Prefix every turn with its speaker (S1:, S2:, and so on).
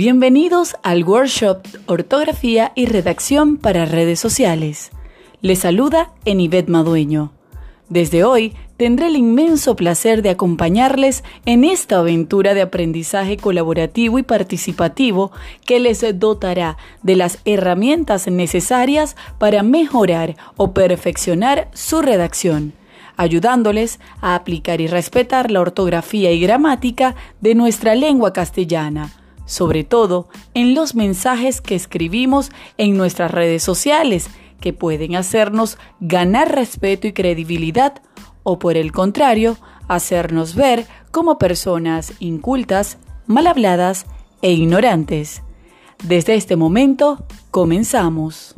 S1: Bienvenidos al workshop Ortografía y Redacción para redes sociales. Les saluda Enivet Madueño. Desde hoy tendré el inmenso placer de acompañarles en esta aventura de aprendizaje colaborativo y participativo que les dotará de las herramientas necesarias para mejorar o perfeccionar su redacción ayudándoles a aplicar y respetar la ortografía y gramática de nuestra lengua castellana, sobre todo en los mensajes que escribimos en nuestras redes sociales, que pueden hacernos ganar respeto y credibilidad, o por el contrario, hacernos ver como personas incultas, mal habladas e ignorantes. Desde este momento, comenzamos.